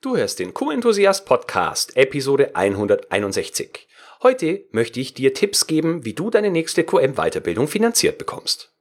Du hörst den Q-Enthusiast Podcast, Episode 161. Heute möchte ich dir Tipps geben, wie du deine nächste QM-Weiterbildung finanziert bekommst.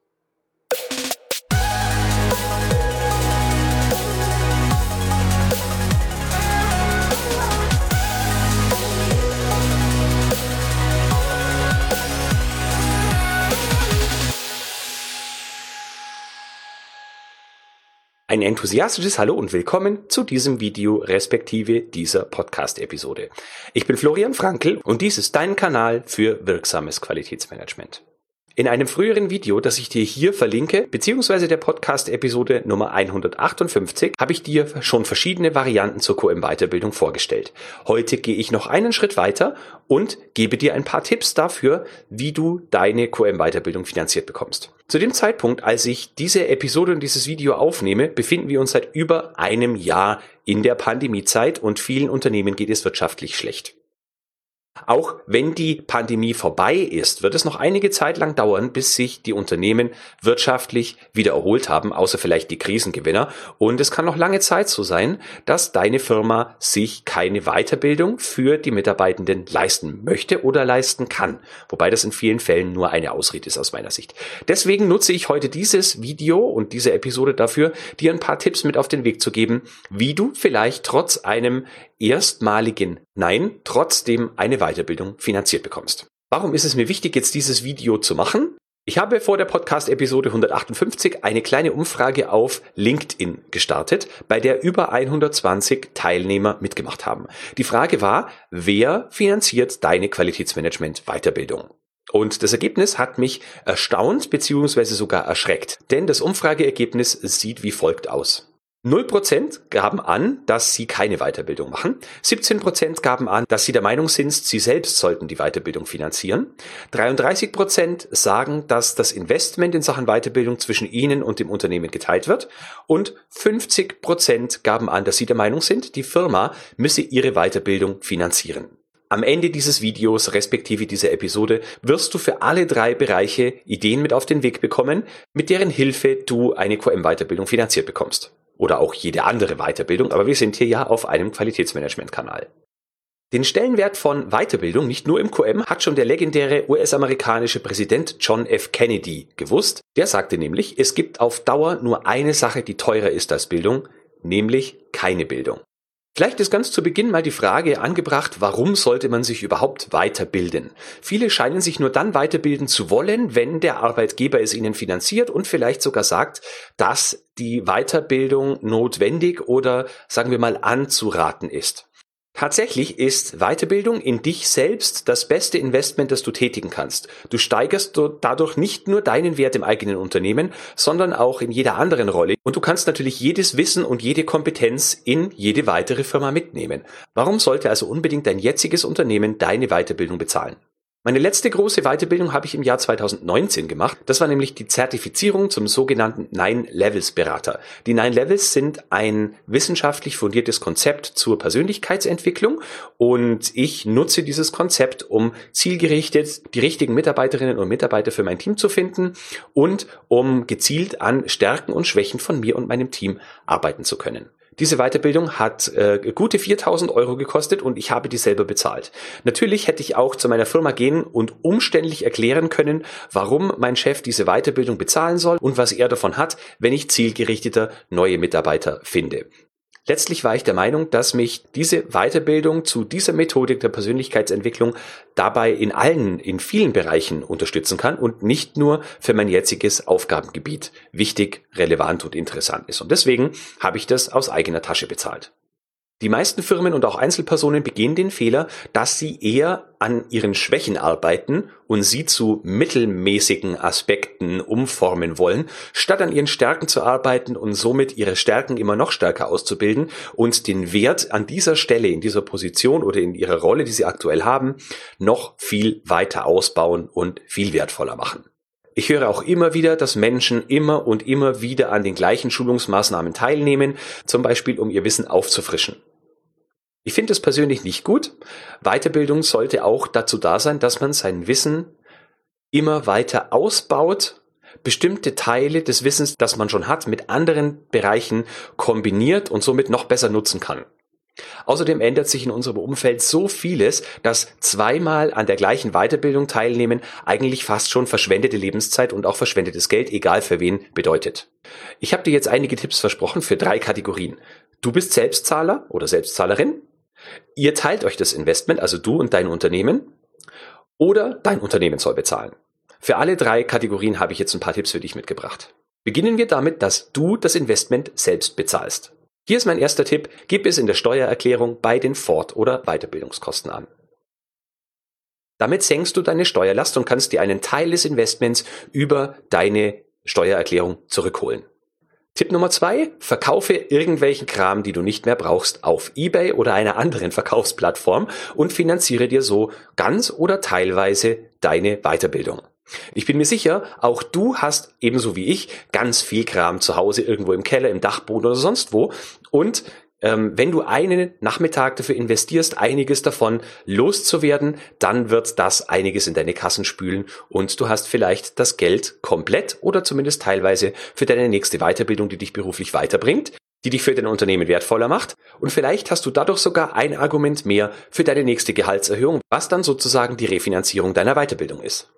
Ein enthusiastisches Hallo und willkommen zu diesem Video respektive dieser Podcast-Episode. Ich bin Florian Frankl und dies ist dein Kanal für wirksames Qualitätsmanagement. In einem früheren Video, das ich dir hier verlinke, beziehungsweise der Podcast-Episode Nummer 158, habe ich dir schon verschiedene Varianten zur QM-Weiterbildung vorgestellt. Heute gehe ich noch einen Schritt weiter und gebe dir ein paar Tipps dafür, wie du deine QM-Weiterbildung finanziert bekommst. Zu dem Zeitpunkt, als ich diese Episode und dieses Video aufnehme, befinden wir uns seit über einem Jahr in der Pandemiezeit und vielen Unternehmen geht es wirtschaftlich schlecht. Auch wenn die Pandemie vorbei ist, wird es noch einige Zeit lang dauern, bis sich die Unternehmen wirtschaftlich wieder erholt haben, außer vielleicht die Krisengewinner. Und es kann noch lange Zeit so sein, dass deine Firma sich keine Weiterbildung für die Mitarbeitenden leisten möchte oder leisten kann. Wobei das in vielen Fällen nur eine Ausrede ist aus meiner Sicht. Deswegen nutze ich heute dieses Video und diese Episode dafür, dir ein paar Tipps mit auf den Weg zu geben, wie du vielleicht trotz einem erstmaligen Nein trotzdem eine Weiterbildung finanziert bekommst. Warum ist es mir wichtig, jetzt dieses Video zu machen? Ich habe vor der Podcast-Episode 158 eine kleine Umfrage auf LinkedIn gestartet, bei der über 120 Teilnehmer mitgemacht haben. Die Frage war, wer finanziert deine Qualitätsmanagement-Weiterbildung? Und das Ergebnis hat mich erstaunt bzw. sogar erschreckt, denn das Umfrageergebnis sieht wie folgt aus. 0% gaben an, dass sie keine Weiterbildung machen. 17% gaben an, dass sie der Meinung sind, sie selbst sollten die Weiterbildung finanzieren. 33% sagen, dass das Investment in Sachen Weiterbildung zwischen ihnen und dem Unternehmen geteilt wird. Und 50% gaben an, dass sie der Meinung sind, die Firma müsse ihre Weiterbildung finanzieren. Am Ende dieses Videos respektive dieser Episode wirst du für alle drei Bereiche Ideen mit auf den Weg bekommen, mit deren Hilfe du eine QM-Weiterbildung finanziert bekommst oder auch jede andere Weiterbildung, aber wir sind hier ja auf einem Qualitätsmanagement-Kanal. Den Stellenwert von Weiterbildung nicht nur im QM hat schon der legendäre US-amerikanische Präsident John F. Kennedy gewusst. Der sagte nämlich, es gibt auf Dauer nur eine Sache, die teurer ist als Bildung, nämlich keine Bildung. Vielleicht ist ganz zu Beginn mal die Frage angebracht, warum sollte man sich überhaupt weiterbilden? Viele scheinen sich nur dann weiterbilden zu wollen, wenn der Arbeitgeber es ihnen finanziert und vielleicht sogar sagt, dass die Weiterbildung notwendig oder sagen wir mal anzuraten ist. Tatsächlich ist Weiterbildung in dich selbst das beste Investment, das du tätigen kannst. Du steigerst dadurch nicht nur deinen Wert im eigenen Unternehmen, sondern auch in jeder anderen Rolle. Und du kannst natürlich jedes Wissen und jede Kompetenz in jede weitere Firma mitnehmen. Warum sollte also unbedingt dein jetziges Unternehmen deine Weiterbildung bezahlen? Meine letzte große Weiterbildung habe ich im Jahr 2019 gemacht. Das war nämlich die Zertifizierung zum sogenannten Nine Levels Berater. Die Nine Levels sind ein wissenschaftlich fundiertes Konzept zur Persönlichkeitsentwicklung und ich nutze dieses Konzept, um zielgerichtet die richtigen Mitarbeiterinnen und Mitarbeiter für mein Team zu finden und um gezielt an Stärken und Schwächen von mir und meinem Team arbeiten zu können. Diese Weiterbildung hat äh, gute 4000 Euro gekostet und ich habe die selber bezahlt. Natürlich hätte ich auch zu meiner Firma gehen und umständlich erklären können, warum mein Chef diese Weiterbildung bezahlen soll und was er davon hat, wenn ich zielgerichteter neue Mitarbeiter finde. Letztlich war ich der Meinung, dass mich diese Weiterbildung zu dieser Methodik der Persönlichkeitsentwicklung dabei in allen, in vielen Bereichen unterstützen kann und nicht nur für mein jetziges Aufgabengebiet wichtig, relevant und interessant ist. Und deswegen habe ich das aus eigener Tasche bezahlt. Die meisten Firmen und auch Einzelpersonen begehen den Fehler, dass sie eher an ihren Schwächen arbeiten und sie zu mittelmäßigen Aspekten umformen wollen, statt an ihren Stärken zu arbeiten und somit ihre Stärken immer noch stärker auszubilden und den Wert an dieser Stelle, in dieser Position oder in ihrer Rolle, die sie aktuell haben, noch viel weiter ausbauen und viel wertvoller machen. Ich höre auch immer wieder, dass Menschen immer und immer wieder an den gleichen Schulungsmaßnahmen teilnehmen, zum Beispiel um ihr Wissen aufzufrischen. Ich finde es persönlich nicht gut. Weiterbildung sollte auch dazu da sein, dass man sein Wissen immer weiter ausbaut, bestimmte Teile des Wissens, das man schon hat, mit anderen Bereichen kombiniert und somit noch besser nutzen kann. Außerdem ändert sich in unserem Umfeld so vieles, dass zweimal an der gleichen Weiterbildung teilnehmen eigentlich fast schon verschwendete Lebenszeit und auch verschwendetes Geld, egal für wen, bedeutet. Ich habe dir jetzt einige Tipps versprochen für drei Kategorien. Du bist Selbstzahler oder Selbstzahlerin. Ihr teilt euch das Investment, also du und dein Unternehmen. Oder dein Unternehmen soll bezahlen. Für alle drei Kategorien habe ich jetzt ein paar Tipps für dich mitgebracht. Beginnen wir damit, dass du das Investment selbst bezahlst. Hier ist mein erster Tipp, gib es in der Steuererklärung bei den Fort- oder Weiterbildungskosten an. Damit senkst du deine Steuerlast und kannst dir einen Teil des Investments über deine Steuererklärung zurückholen. Tipp Nummer zwei, verkaufe irgendwelchen Kram, die du nicht mehr brauchst, auf eBay oder einer anderen Verkaufsplattform und finanziere dir so ganz oder teilweise deine Weiterbildung. Ich bin mir sicher, auch du hast ebenso wie ich ganz viel Kram zu Hause irgendwo im Keller, im Dachboden oder sonst wo. Und ähm, wenn du einen Nachmittag dafür investierst, einiges davon loszuwerden, dann wird das einiges in deine Kassen spülen und du hast vielleicht das Geld komplett oder zumindest teilweise für deine nächste Weiterbildung, die dich beruflich weiterbringt die dich für dein Unternehmen wertvoller macht und vielleicht hast du dadurch sogar ein Argument mehr für deine nächste Gehaltserhöhung, was dann sozusagen die Refinanzierung deiner Weiterbildung ist.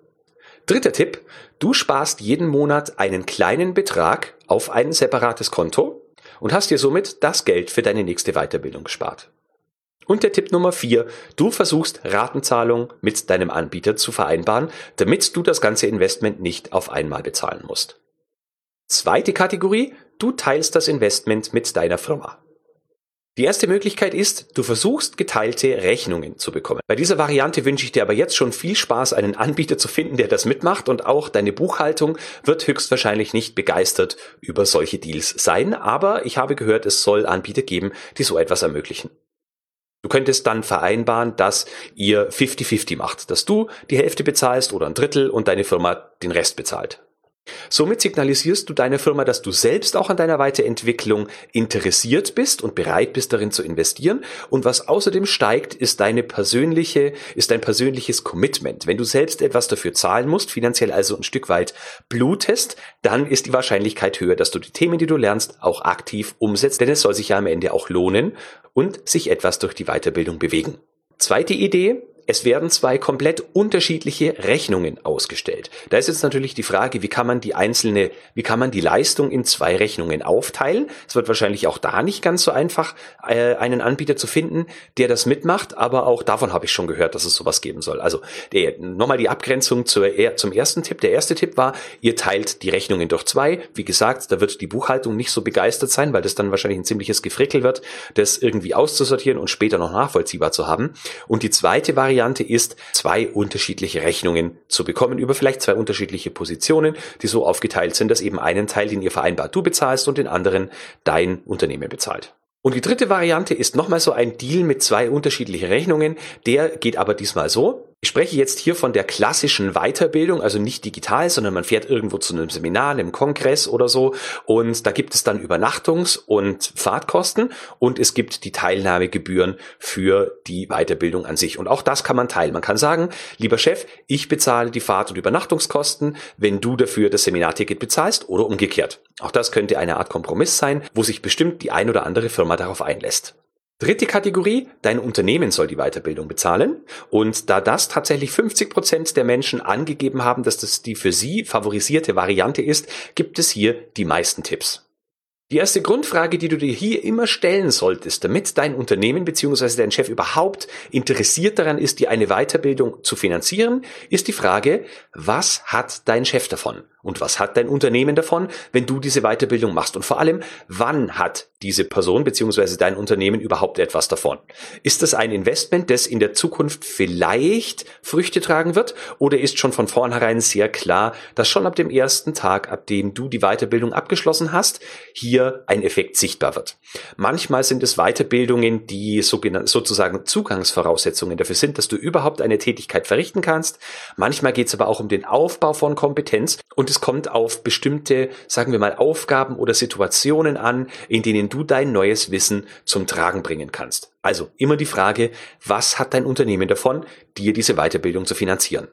Dritter Tipp, du sparst jeden Monat einen kleinen Betrag auf ein separates Konto und hast dir somit das Geld für deine nächste Weiterbildung gespart. Und der Tipp Nummer vier, du versuchst Ratenzahlung mit deinem Anbieter zu vereinbaren, damit du das ganze Investment nicht auf einmal bezahlen musst. Zweite Kategorie, du teilst das Investment mit deiner Firma. Die erste Möglichkeit ist, du versuchst geteilte Rechnungen zu bekommen. Bei dieser Variante wünsche ich dir aber jetzt schon viel Spaß, einen Anbieter zu finden, der das mitmacht und auch deine Buchhaltung wird höchstwahrscheinlich nicht begeistert über solche Deals sein, aber ich habe gehört, es soll Anbieter geben, die so etwas ermöglichen. Du könntest dann vereinbaren, dass ihr 50-50 macht, dass du die Hälfte bezahlst oder ein Drittel und deine Firma den Rest bezahlt. Somit signalisierst du deiner Firma, dass du selbst auch an deiner Weiterentwicklung interessiert bist und bereit bist, darin zu investieren. Und was außerdem steigt, ist deine persönliche, ist dein persönliches Commitment. Wenn du selbst etwas dafür zahlen musst, finanziell also ein Stück weit blutest, dann ist die Wahrscheinlichkeit höher, dass du die Themen, die du lernst, auch aktiv umsetzt, denn es soll sich ja am Ende auch lohnen und sich etwas durch die Weiterbildung bewegen. Zweite Idee, es werden zwei komplett unterschiedliche Rechnungen ausgestellt. Da ist jetzt natürlich die Frage, wie kann man die einzelne, wie kann man die Leistung in zwei Rechnungen aufteilen? Es wird wahrscheinlich auch da nicht ganz so einfach, äh, einen Anbieter zu finden, der das mitmacht, aber auch davon habe ich schon gehört, dass es sowas geben soll. Also nochmal die Abgrenzung zur, zum ersten Tipp. Der erste Tipp war, ihr teilt die Rechnungen durch zwei. Wie gesagt, da wird die Buchhaltung nicht so begeistert sein, weil das dann wahrscheinlich ein ziemliches Gefrickel wird, das irgendwie auszusortieren und später noch nachvollziehbar zu haben. Und die zweite Variante Variante ist, zwei unterschiedliche Rechnungen zu bekommen über vielleicht zwei unterschiedliche Positionen, die so aufgeteilt sind, dass eben einen Teil, den ihr vereinbart, du bezahlst und den anderen dein Unternehmen bezahlt. Und die dritte Variante ist nochmal so ein Deal mit zwei unterschiedlichen Rechnungen. Der geht aber diesmal so. Ich spreche jetzt hier von der klassischen Weiterbildung, also nicht digital, sondern man fährt irgendwo zu einem Seminar, einem Kongress oder so und da gibt es dann Übernachtungs- und Fahrtkosten und es gibt die Teilnahmegebühren für die Weiterbildung an sich. Und auch das kann man teilen. Man kann sagen, lieber Chef, ich bezahle die Fahrt- und Übernachtungskosten, wenn du dafür das Seminarticket bezahlst oder umgekehrt. Auch das könnte eine Art Kompromiss sein, wo sich bestimmt die ein oder andere Firma darauf einlässt. Dritte Kategorie, dein Unternehmen soll die Weiterbildung bezahlen. Und da das tatsächlich 50 Prozent der Menschen angegeben haben, dass das die für sie favorisierte Variante ist, gibt es hier die meisten Tipps. Die erste Grundfrage, die du dir hier immer stellen solltest, damit dein Unternehmen bzw. dein Chef überhaupt interessiert daran ist, dir eine Weiterbildung zu finanzieren, ist die Frage, was hat dein Chef davon? Und was hat dein Unternehmen davon, wenn du diese Weiterbildung machst? Und vor allem, wann hat diese Person bzw. dein Unternehmen überhaupt etwas davon? Ist das ein Investment, das in der Zukunft vielleicht Früchte tragen wird? Oder ist schon von vornherein sehr klar, dass schon ab dem ersten Tag, ab dem du die Weiterbildung abgeschlossen hast, hier ein Effekt sichtbar wird? Manchmal sind es Weiterbildungen, die sozusagen Zugangsvoraussetzungen dafür sind, dass du überhaupt eine Tätigkeit verrichten kannst. Manchmal geht es aber auch um den Aufbau von Kompetenz und es kommt auf bestimmte, sagen wir mal, Aufgaben oder Situationen an, in denen du dein neues Wissen zum Tragen bringen kannst. Also immer die Frage, was hat dein Unternehmen davon, dir diese Weiterbildung zu finanzieren?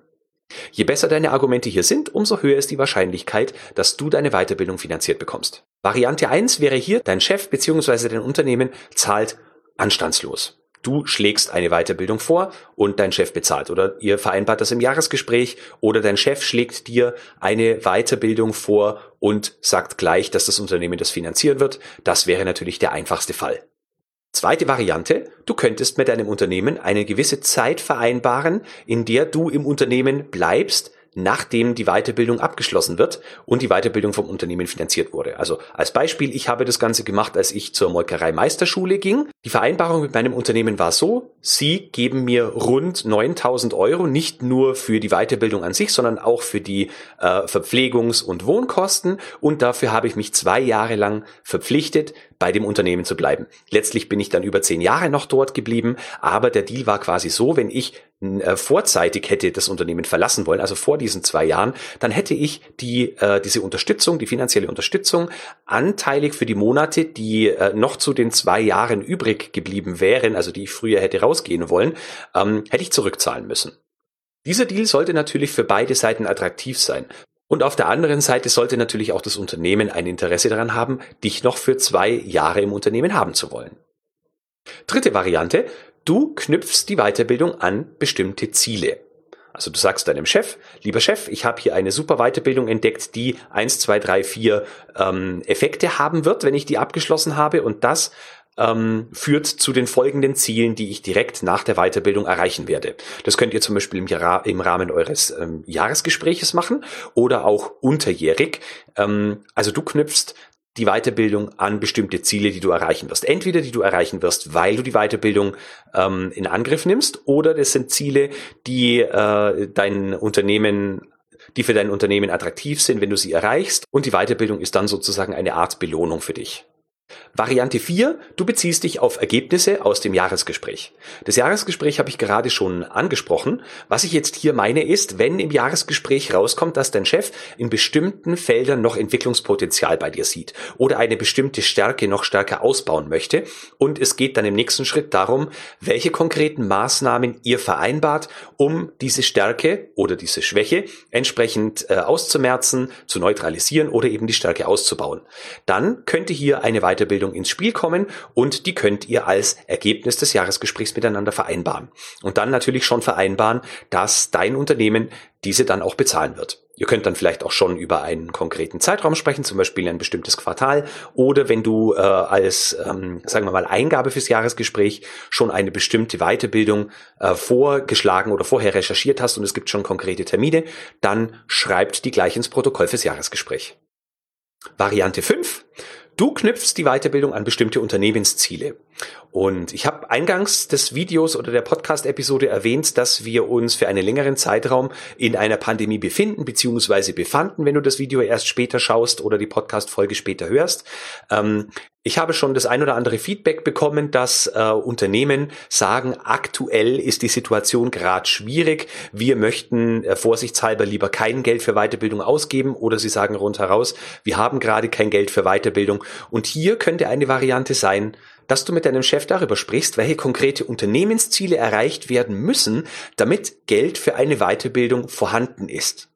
Je besser deine Argumente hier sind, umso höher ist die Wahrscheinlichkeit, dass du deine Weiterbildung finanziert bekommst. Variante 1 wäre hier, dein Chef bzw. dein Unternehmen zahlt anstandslos. Du schlägst eine Weiterbildung vor und dein Chef bezahlt oder ihr vereinbart das im Jahresgespräch oder dein Chef schlägt dir eine Weiterbildung vor und sagt gleich, dass das Unternehmen das finanzieren wird. Das wäre natürlich der einfachste Fall. Zweite Variante, du könntest mit deinem Unternehmen eine gewisse Zeit vereinbaren, in der du im Unternehmen bleibst, nachdem die Weiterbildung abgeschlossen wird und die Weiterbildung vom Unternehmen finanziert wurde. Also als Beispiel, ich habe das Ganze gemacht, als ich zur Molkerei Meisterschule ging. Die Vereinbarung mit meinem Unternehmen war so, sie geben mir rund 9000 Euro, nicht nur für die Weiterbildung an sich, sondern auch für die äh, Verpflegungs- und Wohnkosten und dafür habe ich mich zwei Jahre lang verpflichtet, bei dem Unternehmen zu bleiben. Letztlich bin ich dann über zehn Jahre noch dort geblieben, aber der Deal war quasi so, wenn ich vorzeitig hätte das Unternehmen verlassen wollen, also vor diesen zwei Jahren, dann hätte ich die äh, diese Unterstützung, die finanzielle Unterstützung anteilig für die Monate, die äh, noch zu den zwei Jahren übrig geblieben wären, also die ich früher hätte rausgehen wollen, ähm, hätte ich zurückzahlen müssen. Dieser Deal sollte natürlich für beide Seiten attraktiv sein. Und auf der anderen Seite sollte natürlich auch das Unternehmen ein Interesse daran haben, dich noch für zwei Jahre im Unternehmen haben zu wollen. Dritte Variante, du knüpfst die Weiterbildung an bestimmte Ziele. Also du sagst deinem Chef, lieber Chef, ich habe hier eine super Weiterbildung entdeckt, die eins, zwei, drei, vier ähm, Effekte haben wird, wenn ich die abgeschlossen habe und das ähm, führt zu den folgenden Zielen, die ich direkt nach der Weiterbildung erreichen werde. Das könnt ihr zum Beispiel im, Jahr, im Rahmen eures ähm, Jahresgespräches machen oder auch unterjährig. Ähm, also du knüpfst die Weiterbildung an bestimmte Ziele, die du erreichen wirst. Entweder die du erreichen wirst, weil du die Weiterbildung ähm, in Angriff nimmst, oder das sind Ziele, die äh, dein Unternehmen die für dein Unternehmen attraktiv sind, wenn du sie erreichst. Und die Weiterbildung ist dann sozusagen eine Art Belohnung für dich. Variante 4, du beziehst dich auf Ergebnisse aus dem Jahresgespräch. Das Jahresgespräch habe ich gerade schon angesprochen. Was ich jetzt hier meine ist, wenn im Jahresgespräch rauskommt, dass dein Chef in bestimmten Feldern noch Entwicklungspotenzial bei dir sieht oder eine bestimmte Stärke noch stärker ausbauen möchte und es geht dann im nächsten Schritt darum, welche konkreten Maßnahmen ihr vereinbart, um diese Stärke oder diese Schwäche entsprechend äh, auszumerzen, zu neutralisieren oder eben die Stärke auszubauen. Dann könnte hier eine Weiterbildung ins Spiel kommen und die könnt ihr als Ergebnis des Jahresgesprächs miteinander vereinbaren. Und dann natürlich schon vereinbaren, dass dein Unternehmen diese dann auch bezahlen wird. Ihr könnt dann vielleicht auch schon über einen konkreten Zeitraum sprechen, zum Beispiel ein bestimmtes Quartal, oder wenn du äh, als, ähm, sagen wir mal, Eingabe fürs Jahresgespräch schon eine bestimmte Weiterbildung äh, vorgeschlagen oder vorher recherchiert hast und es gibt schon konkrete Termine, dann schreibt die gleich ins Protokoll fürs Jahresgespräch. Variante 5. Du knüpfst die Weiterbildung an bestimmte Unternehmensziele. Und ich habe eingangs des Videos oder der Podcast-Episode erwähnt, dass wir uns für einen längeren Zeitraum in einer Pandemie befinden, beziehungsweise befanden, wenn du das Video erst später schaust oder die Podcast-Folge später hörst. Ähm, ich habe schon das ein oder andere Feedback bekommen, dass äh, Unternehmen sagen, aktuell ist die Situation gerade schwierig. Wir möchten äh, vorsichtshalber lieber kein Geld für Weiterbildung ausgeben oder sie sagen rundheraus, wir haben gerade kein Geld für Weiterbildung. Und hier könnte eine Variante sein, dass du mit deinem Chef darüber sprichst, welche konkrete Unternehmensziele erreicht werden müssen, damit Geld für eine Weiterbildung vorhanden ist.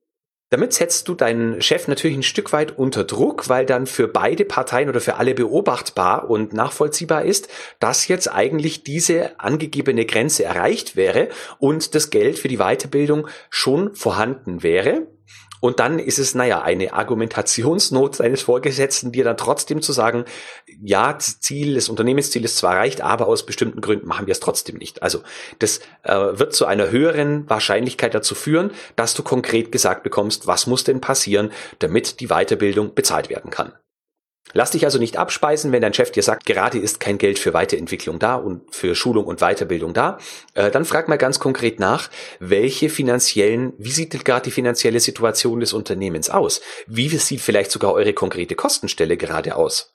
Damit setzt du deinen Chef natürlich ein Stück weit unter Druck, weil dann für beide Parteien oder für alle beobachtbar und nachvollziehbar ist, dass jetzt eigentlich diese angegebene Grenze erreicht wäre und das Geld für die Weiterbildung schon vorhanden wäre. Und dann ist es, naja, eine Argumentationsnot seines Vorgesetzten, dir dann trotzdem zu sagen, ja, das Ziel, das Unternehmensziel ist zwar erreicht, aber aus bestimmten Gründen machen wir es trotzdem nicht. Also das äh, wird zu einer höheren Wahrscheinlichkeit dazu führen, dass du konkret gesagt bekommst, was muss denn passieren, damit die Weiterbildung bezahlt werden kann. Lass dich also nicht abspeisen, wenn dein Chef dir sagt, gerade ist kein Geld für Weiterentwicklung da und für Schulung und Weiterbildung da. Äh, dann frag mal ganz konkret nach, welche finanziellen, wie sieht gerade die finanzielle Situation des Unternehmens aus? Wie sieht vielleicht sogar eure konkrete Kostenstelle gerade aus?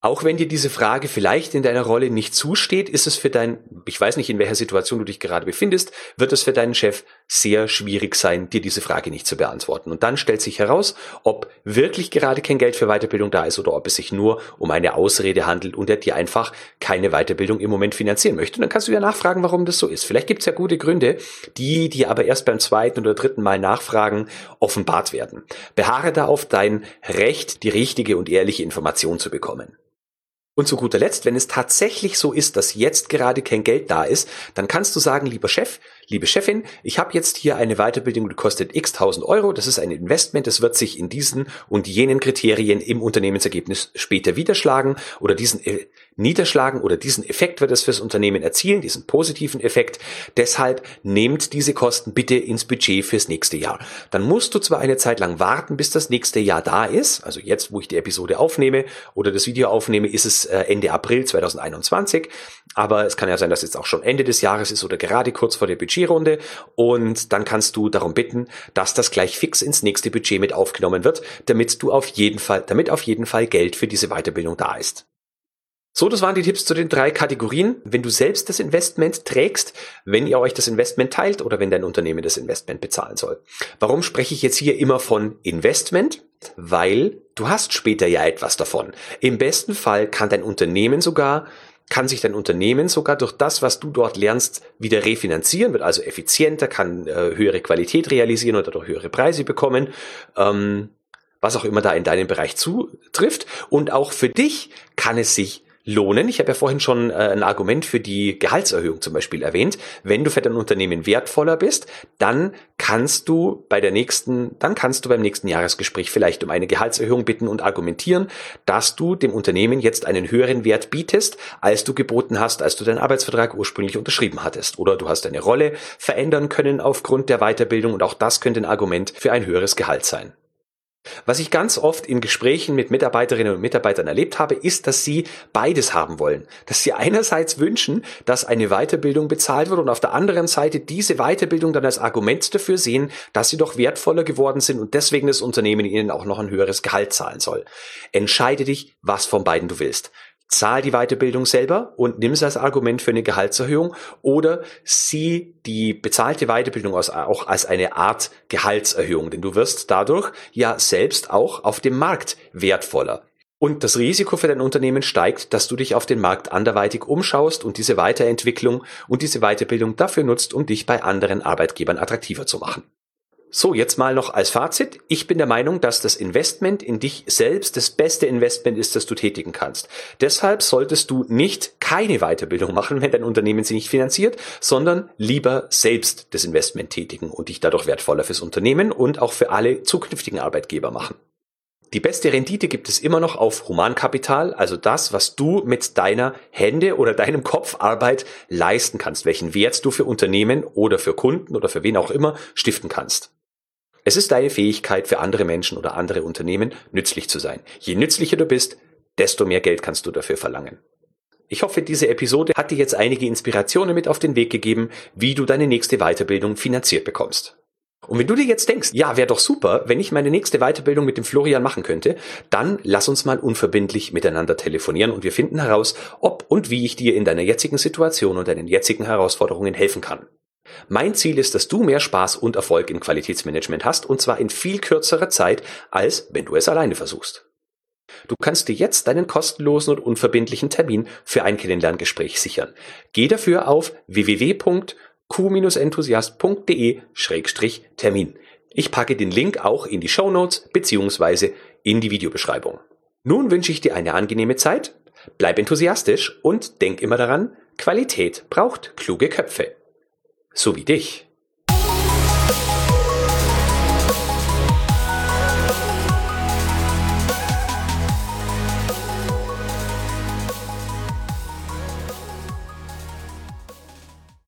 Auch wenn dir diese Frage vielleicht in deiner Rolle nicht zusteht, ist es für dein, ich weiß nicht, in welcher Situation du dich gerade befindest, wird es für deinen Chef sehr schwierig sein, dir diese Frage nicht zu beantworten. Und dann stellt sich heraus, ob wirklich gerade kein Geld für Weiterbildung da ist oder ob es sich nur um eine Ausrede handelt und er dir einfach keine Weiterbildung im Moment finanzieren möchte. Und dann kannst du ja nachfragen, warum das so ist. Vielleicht gibt es ja gute Gründe, die dir aber erst beim zweiten oder dritten Mal nachfragen offenbart werden. Beharre da dein Recht, die richtige und ehrliche Information zu bekommen. Und zu guter Letzt, wenn es tatsächlich so ist, dass jetzt gerade kein Geld da ist, dann kannst du sagen, lieber Chef, liebe Chefin, ich habe jetzt hier eine Weiterbildung, die kostet x tausend Euro, das ist ein Investment, das wird sich in diesen und jenen Kriterien im Unternehmensergebnis später widerschlagen oder diesen äh, niederschlagen oder diesen Effekt wird es fürs Unternehmen erzielen, diesen positiven Effekt. Deshalb nehmt diese Kosten bitte ins Budget fürs nächste Jahr. Dann musst du zwar eine Zeit lang warten, bis das nächste Jahr da ist, also jetzt, wo ich die Episode aufnehme oder das Video aufnehme, ist es äh, Ende April 2021, aber es kann ja sein, dass jetzt auch schon Ende des Jahres ist oder gerade kurz vor der Budgetrunde und dann kannst du darum bitten, dass das gleich fix ins nächste Budget mit aufgenommen wird, damit du auf jeden Fall, damit auf jeden Fall Geld für diese Weiterbildung da ist. So, das waren die Tipps zu den drei Kategorien. Wenn du selbst das Investment trägst, wenn ihr euch das Investment teilt oder wenn dein Unternehmen das Investment bezahlen soll. Warum spreche ich jetzt hier immer von Investment? Weil du hast später ja etwas davon. Im besten Fall kann dein Unternehmen sogar kann sich dein Unternehmen sogar durch das, was du dort lernst, wieder refinanzieren, wird also effizienter, kann äh, höhere Qualität realisieren oder dadurch höhere Preise bekommen. Ähm, was auch immer da in deinem Bereich zutrifft. Und auch für dich kann es sich lohnen. Ich habe ja vorhin schon äh, ein Argument für die Gehaltserhöhung zum Beispiel erwähnt. Wenn du für dein Unternehmen wertvoller bist, dann kannst du bei der nächsten, dann kannst du beim nächsten Jahresgespräch vielleicht um eine Gehaltserhöhung bitten und argumentieren, dass du dem Unternehmen jetzt einen höheren Wert bietest, als du geboten hast, als du deinen Arbeitsvertrag ursprünglich unterschrieben hattest. Oder du hast deine Rolle verändern können aufgrund der Weiterbildung und auch das könnte ein Argument für ein höheres Gehalt sein. Was ich ganz oft in Gesprächen mit Mitarbeiterinnen und Mitarbeitern erlebt habe, ist, dass sie beides haben wollen. Dass sie einerseits wünschen, dass eine Weiterbildung bezahlt wird und auf der anderen Seite diese Weiterbildung dann als Argument dafür sehen, dass sie doch wertvoller geworden sind und deswegen das Unternehmen ihnen auch noch ein höheres Gehalt zahlen soll. Entscheide dich, was von beiden du willst zahl die Weiterbildung selber und nimm es als Argument für eine Gehaltserhöhung oder sieh die bezahlte Weiterbildung auch als eine Art Gehaltserhöhung, denn du wirst dadurch ja selbst auch auf dem Markt wertvoller. Und das Risiko für dein Unternehmen steigt, dass du dich auf den Markt anderweitig umschaust und diese Weiterentwicklung und diese Weiterbildung dafür nutzt, um dich bei anderen Arbeitgebern attraktiver zu machen. So, jetzt mal noch als Fazit. Ich bin der Meinung, dass das Investment in dich selbst das beste Investment ist, das du tätigen kannst. Deshalb solltest du nicht keine Weiterbildung machen, wenn dein Unternehmen sie nicht finanziert, sondern lieber selbst das Investment tätigen und dich dadurch wertvoller fürs Unternehmen und auch für alle zukünftigen Arbeitgeber machen. Die beste Rendite gibt es immer noch auf Humankapital, also das, was du mit deiner Hände oder deinem Kopf Arbeit leisten kannst, welchen Wert du für Unternehmen oder für Kunden oder für wen auch immer stiften kannst. Es ist deine Fähigkeit für andere Menschen oder andere Unternehmen nützlich zu sein. Je nützlicher du bist, desto mehr Geld kannst du dafür verlangen. Ich hoffe, diese Episode hat dir jetzt einige Inspirationen mit auf den Weg gegeben, wie du deine nächste Weiterbildung finanziert bekommst. Und wenn du dir jetzt denkst, ja, wäre doch super, wenn ich meine nächste Weiterbildung mit dem Florian machen könnte, dann lass uns mal unverbindlich miteinander telefonieren und wir finden heraus, ob und wie ich dir in deiner jetzigen Situation und deinen jetzigen Herausforderungen helfen kann. Mein Ziel ist, dass du mehr Spaß und Erfolg im Qualitätsmanagement hast und zwar in viel kürzerer Zeit, als wenn du es alleine versuchst. Du kannst dir jetzt deinen kostenlosen und unverbindlichen Termin für ein Kennenlerngespräch sichern. Geh dafür auf www.q-enthusiast.de-termin. Ich packe den Link auch in die Show Notes bzw. in die Videobeschreibung. Nun wünsche ich dir eine angenehme Zeit, bleib enthusiastisch und denk immer daran, Qualität braucht kluge Köpfe so wie dich.